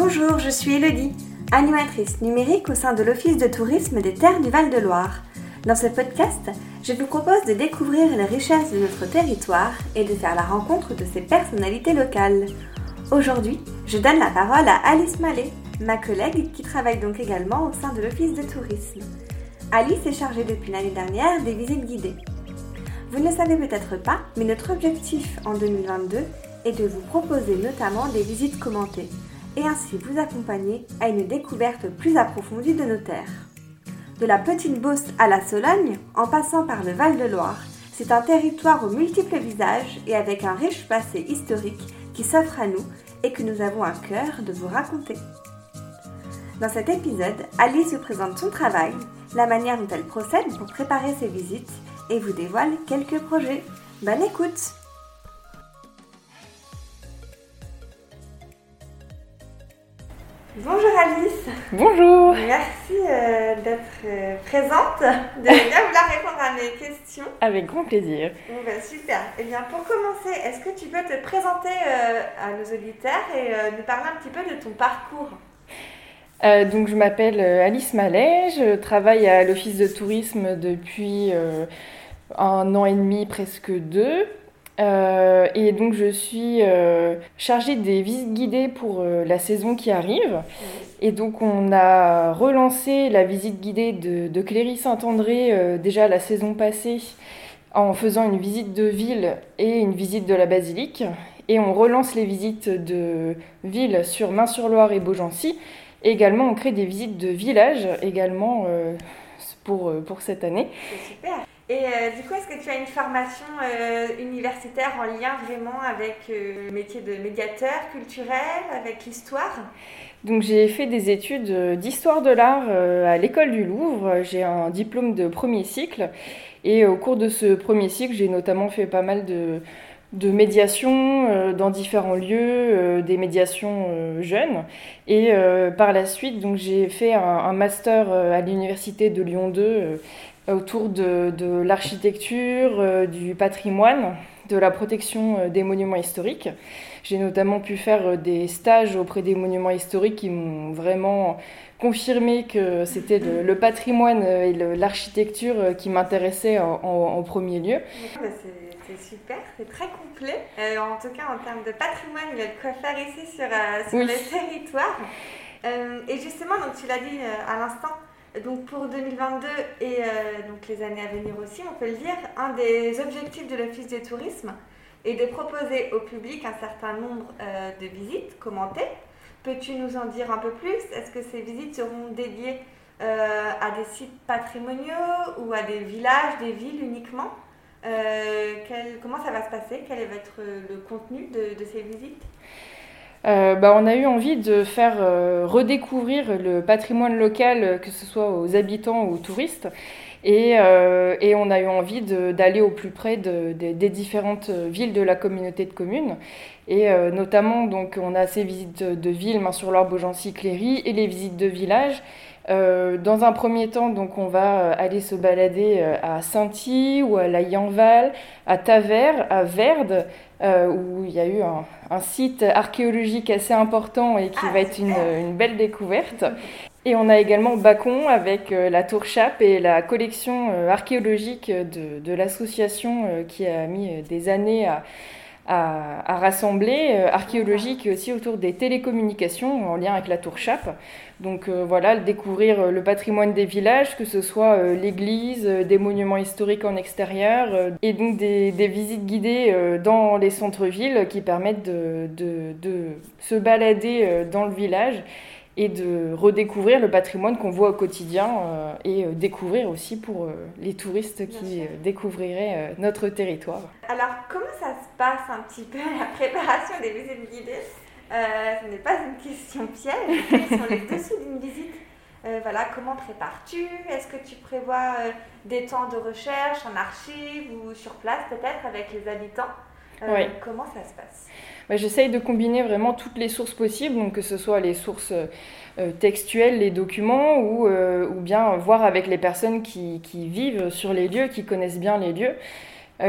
Bonjour, je suis Elodie, animatrice numérique au sein de l'Office de tourisme des Terres du Val-de-Loire. Dans ce podcast, je vous propose de découvrir les richesses de notre territoire et de faire la rencontre de ses personnalités locales. Aujourd'hui, je donne la parole à Alice Mallet, ma collègue qui travaille donc également au sein de l'Office de tourisme. Alice est chargée depuis l'année dernière des visites guidées. Vous ne le savez peut-être pas, mais notre objectif en 2022 est de vous proposer notamment des visites commentées et ainsi vous accompagner à une découverte plus approfondie de nos terres. De la petite Beauce à la Sologne, en passant par le Val-de-Loire, c'est un territoire aux multiples visages et avec un riche passé historique qui s'offre à nous et que nous avons à cœur de vous raconter. Dans cet épisode, Alice vous présente son travail, la manière dont elle procède pour préparer ses visites et vous dévoile quelques projets. Bonne écoute Bonjour Alice. Bonjour. Merci euh, d'être euh, présente, de bien vouloir répondre à mes questions. Avec grand plaisir. Bon, ben, super. Eh bien, pour commencer, est-ce que tu peux te présenter euh, à nos auditeurs et nous parler un petit peu de ton parcours? Donc je m'appelle Alice Mallet, je travaille à l'office de tourisme depuis un an et demi, presque deux. Euh, et donc je suis euh, chargée des visites guidées pour euh, la saison qui arrive. Et donc on a relancé la visite guidée de, de Cléry Saint-André déjà la saison passée en faisant une visite de ville et une visite de la basilique. Et on relance les visites de ville sur Main-sur-Loire et Beaugency. Et également on crée des visites de village également pour, pour cette année. Super. Et euh, du coup, est-ce que tu as une formation euh, universitaire en lien vraiment avec euh, le métier de médiateur culturel, avec l'histoire? Donc j'ai fait des études d'histoire de l'art à l'école du Louvre. J'ai un diplôme de premier cycle et au cours de ce premier cycle, j'ai notamment fait pas mal de, de médiation dans différents lieux, des médiations jeunes. Et par la suite, j'ai fait un, un master à l'université de Lyon 2 autour de, de l'architecture, euh, du patrimoine, de la protection euh, des monuments historiques. J'ai notamment pu faire euh, des stages auprès des monuments historiques qui m'ont vraiment confirmé que c'était le, patrimoine et l'architecture qui m'intéressaient en, premier lieu. C'est super, c'est très complet. en tout cas, en termes de patrimoine, il y a de quoi faire ici sur, sur le territoire. et justement, donc tu l'as dit à l'instant, donc pour 2022 et euh, donc les années à venir aussi, on peut le dire, un des objectifs de l'Office du tourisme est de proposer au public un certain nombre euh, de visites commentées. Peux-tu nous en dire un peu plus? Est-ce que ces visites seront dédiées euh, à des sites patrimoniaux ou à des villages, des villes uniquement? Comment ça va se passer? Quel va être le contenu de ces visites? Euh, bah, on a eu envie de faire euh, redécouvrir le patrimoine local, euh, que ce soit aux habitants ou aux touristes. Et, on a eu envie d'aller au plus près de, des différentes villes de la communauté de communes. Et notamment, donc, on a ces visites de villes, Main-sur-Loire, Beaugency, Cléry, et les visites de villages. dans un premier temps, donc, on va aller se balader à Sainty ou à la Yanval, à Tavers, à Verde, euh, où il y a eu un, site archéologique assez important et qui ah, va être une, belle découverte. Et on a également Bacon avec euh, la tour Chape et la collection euh, archéologique de, de l'association qui a mis des années à, à, rassembler, euh, archéologique aussi autour des télécommunications en lien avec la tour Chape. Donc euh, voilà, découvrir euh, le patrimoine des villages, que ce soit l'église, des monuments historiques en extérieur, et donc des, visites guidées dans les centres-villes qui permettent de, de, se balader dans le village et de redécouvrir le patrimoine qu'on voit au quotidien euh, et euh, découvrir aussi pour euh, les touristes qui découvriraient notre territoire. Alors, comment ça se passe un petit peu la préparation des visites guidées Ce n'est pas une question piège, quels sont les dessous d'une visite? Voilà, comment prépares-tu? Est-ce que tu prévois des temps de recherche en archives ou sur place peut-être avec les habitants? Oui. Comment ça se passe? J'essaye de combiner vraiment toutes les sources possibles, donc que ce soit les sources euh, textuelles, les documents, ou, euh, ou, bien voir avec les personnes qui, qui, vivent sur les lieux, qui connaissent bien les lieux.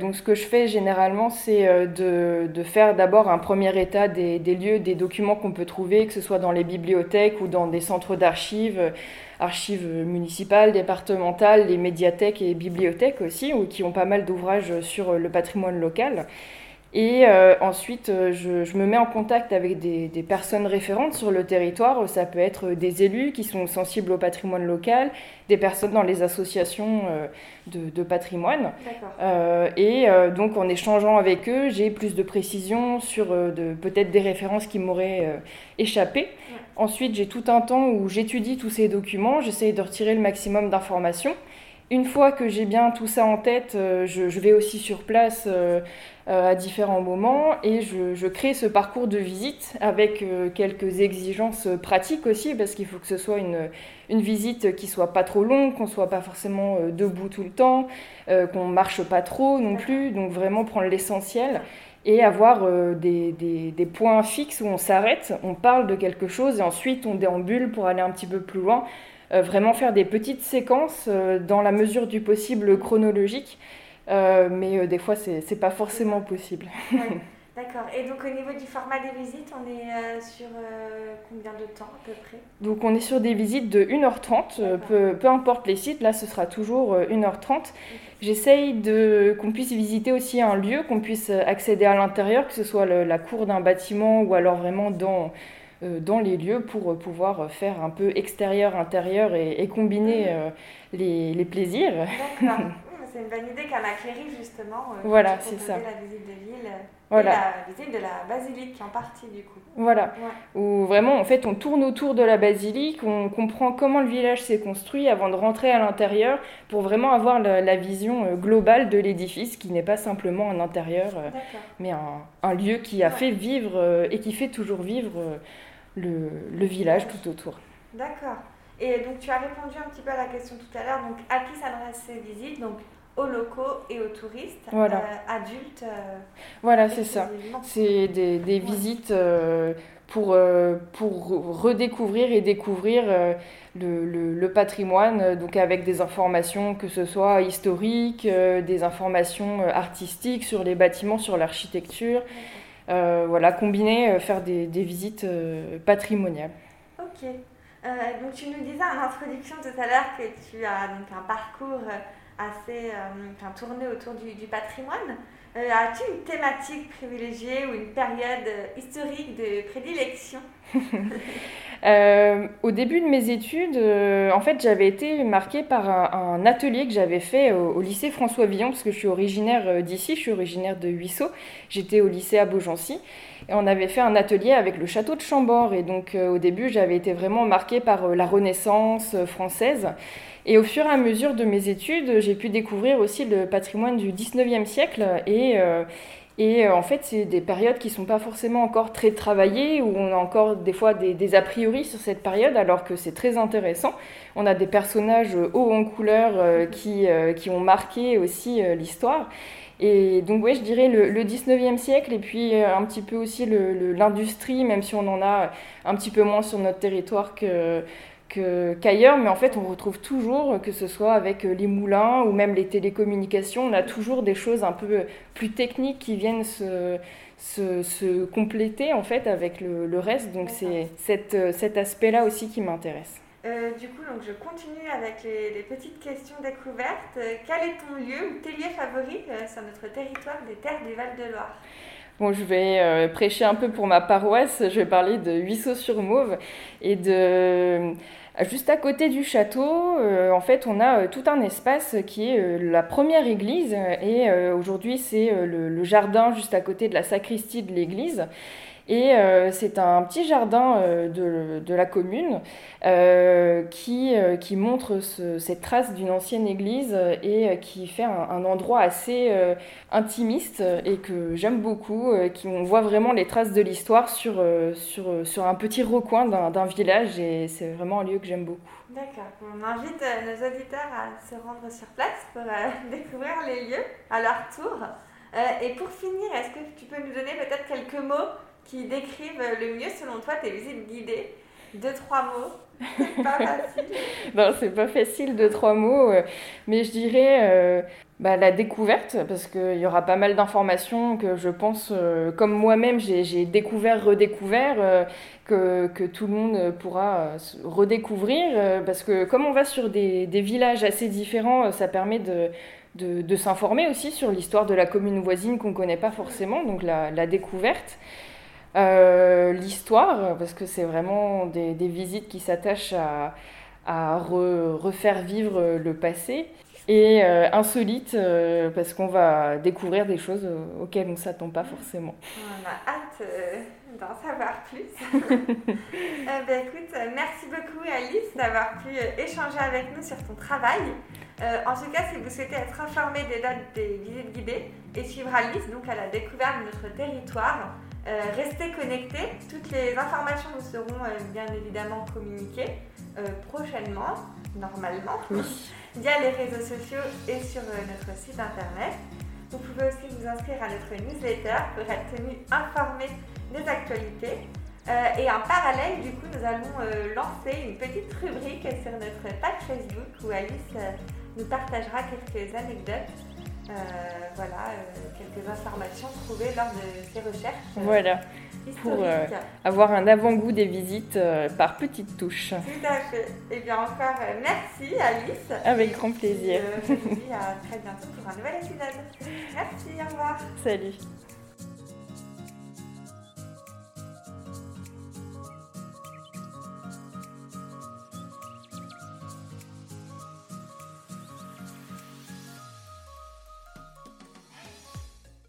donc ce que je fais généralement, c'est de, de, faire d'abord un premier état des, des lieux, des documents qu'on peut trouver, que ce soit dans les bibliothèques ou dans des centres d'archives, archives municipales, départementales, les médiathèques et bibliothèques aussi, qui ont pas mal d'ouvrages sur le patrimoine local. Et euh, ensuite, euh, je, me mets en contact avec des, personnes référentes sur le territoire. Ça peut être des élus qui sont sensibles au patrimoine local, des personnes dans les associations euh, de, patrimoine. et donc, en échangeant avec eux, j'ai plus de précisions sur peut-être des références qui m'auraient échappé. Ensuite, j'ai tout un temps où j'étudie tous ces documents, j'essaye de retirer le maximum d'informations. Une fois que j'ai bien tout ça en tête, je, vais aussi sur place euh, à différents moments et je, crée ce parcours de visite avec euh, quelques exigences pratiques aussi parce qu'il faut que ce soit une, une visite qui soit pas trop longue, qu'on soit pas forcément euh, debout tout le temps, qu'on marche pas trop non plus, donc vraiment prendre l'essentiel et avoir des, des, des, points fixes où on s'arrête, on parle de quelque chose et ensuite on déambule pour aller un petit peu plus loin. Vraiment faire des petites séquences dans la mesure du possible chronologique euh, mais euh, des fois, c'est n'est pas forcément possible. D'accord. Et donc, au niveau du format des visites, on est euh, sur combien de temps à peu près? Donc, on est sur des visites de 1h30, peu, peu, importe les sites, là, ce sera toujours 1h30. J'essaye de qu'on puisse visiter aussi un lieu, qu'on puisse accéder à l'intérieur, que ce soit la cour d'un bâtiment ou alors vraiment dans, dans les lieux pour pouvoir faire un peu extérieur-intérieur et, combiner les, les, plaisirs. D'accord. c'est une bonne idée qu'un acquérir justement. Euh, voilà, c'est ça. La visite de l'île euh, voilà. et la visite de la basilique en partie du coup. Voilà. Où vraiment, en fait, on tourne autour de la basilique, on comprend comment le village s'est construit avant de rentrer à l'intérieur pour vraiment avoir la, vision euh, globale de l'édifice qui n'est pas simplement un intérieur, mais un, un, lieu qui a fait vivre et qui fait toujours vivre le, le village tout autour. D'accord. Et donc tu as répondu un petit peu à la question tout à l'heure. Donc à qui s'adressent ces visites? Donc aux locaux et aux touristes euh, adultes. Euh, voilà, c'est ça. C'est des, des visites euh, pour, pour redécouvrir et découvrir le, le, patrimoine, donc avec des informations que ce soit historiques, des informations artistiques sur les bâtiments, sur l'architecture. Voilà, combiner, faire des, des visites patrimoniales. Ok. donc tu nous disais en introduction tout à l'heure que tu as donc un parcours assez euh, tourné autour du, du patrimoine. Euh, as-tu une thématique privilégiée ou une période euh, historique de prédilection? Au début de mes études, en fait, j'avais été marquée par un, atelier que j'avais fait au, lycée François Villon, parce que je suis originaire d'ici, je suis originaire de Huisseau. J'étais au lycée à Beaugency. Et on avait fait un atelier avec le château de Chambord. Et donc, au début, j'avais été vraiment marquée par la Renaissance française. Et au fur et à mesure de mes études, j'ai pu découvrir aussi le patrimoine du 19e siècle. Et, euh, et euh, en fait, c'est des périodes qui ne sont pas forcément encore très travaillées, où on a encore des fois des, a priori sur cette période, alors que c'est très intéressant. On a des personnages hauts en couleur euh, qui, qui ont marqué aussi l'histoire. Et donc, oui, je dirais le, le, 19e siècle et puis un petit peu aussi l'industrie, même si on en a un petit peu moins sur notre territoire que, qu'ailleurs, mais en fait, on retrouve toujours, que ce soit avec euh, les moulins ou même les télécommunications, on a toujours des choses un peu plus techniques qui viennent se, se, se compléter en fait avec le, le reste. Donc, c'est cet, euh, aspect-là aussi qui m'intéresse. Euh, du coup, donc je continue avec les, les petites questions découvertes. quel est ton lieu ou tes lieux favoris sur notre territoire des terres du Val-de-Loire? Bon, je vais prêcher un peu pour ma paroisse. Je vais parler de Huisseau-sur-Mauve et de Juste à côté du château, euh, en fait, on a euh, tout un espace qui est euh, la première église et aujourd'hui c'est le, jardin juste à côté de la sacristie de l'église. Et euh, c'est un petit jardin euh, de, de, la commune euh, qui, qui montre ce, cette trace d'une ancienne église et qui fait un, endroit assez intimiste et que j'aime beaucoup, qui, on voit vraiment les traces de l'histoire sur, sur, sur un petit recoin d'un village et c'est vraiment un lieu que j'aime beaucoup. D'accord. On invite nos auditeurs à se rendre sur place pour découvrir les lieux à leur tour. et pour finir, est-ce que tu peux nous donner peut-être quelques mots qui décrivent le mieux, selon toi, tes visites guidées Deux, trois mots. C'est pas facile. non, c'est pas facile, deux, trois mots. euh, Mais je dirais euh, bah, la découverte, parce qu'il y aura pas mal d'informations que je pense, euh, comme moi-même, j'ai découvert, redécouvert, que, que tout le monde pourra redécouvrir. Parce que comme on va sur des, des villages assez différents, ça permet de, de, s'informer aussi sur l'histoire de la commune voisine qu'on ne connaît pas forcément, donc la découverte. Euh, l'histoire, parce que c'est vraiment des, des visites qui s'attachent à, à re- refaire vivre le passé. Et euh, insolite, euh, parce qu'on va découvrir des choses euh, auxquelles on ne s'attend pas forcément. On a hâte d'en savoir plus. Euh, ben, écoute, merci beaucoup Alice d'avoir pu échanger avec nous sur ton travail. Euh, en tout cas, si vous souhaitez être informé des dates des visites guidées et suivre Alice donc à la découverte de notre territoire, euh, restez connectés. Toutes les informations vous seront euh, bien évidemment communiquées euh, prochainement, normalement, via les réseaux sociaux et sur notre site internet. Vous pouvez aussi vous inscrire à notre newsletter pour être tenu informé des actualités. Et en parallèle, du coup, nous allons lancer une petite rubrique sur notre page Facebook où Alice nous partagera quelques anecdotes, voilà, euh, quelques informations trouvées lors de ses recherches euh, Voilà, pour, euh, avoir un avant-goût des visites euh, par petites touches. Tout à fait. Et bien encore, euh, merci Alice. Avec Et grand plaisir. euh, je vous dis à très bientôt pour un nouvel épisode. Merci, au revoir. Salut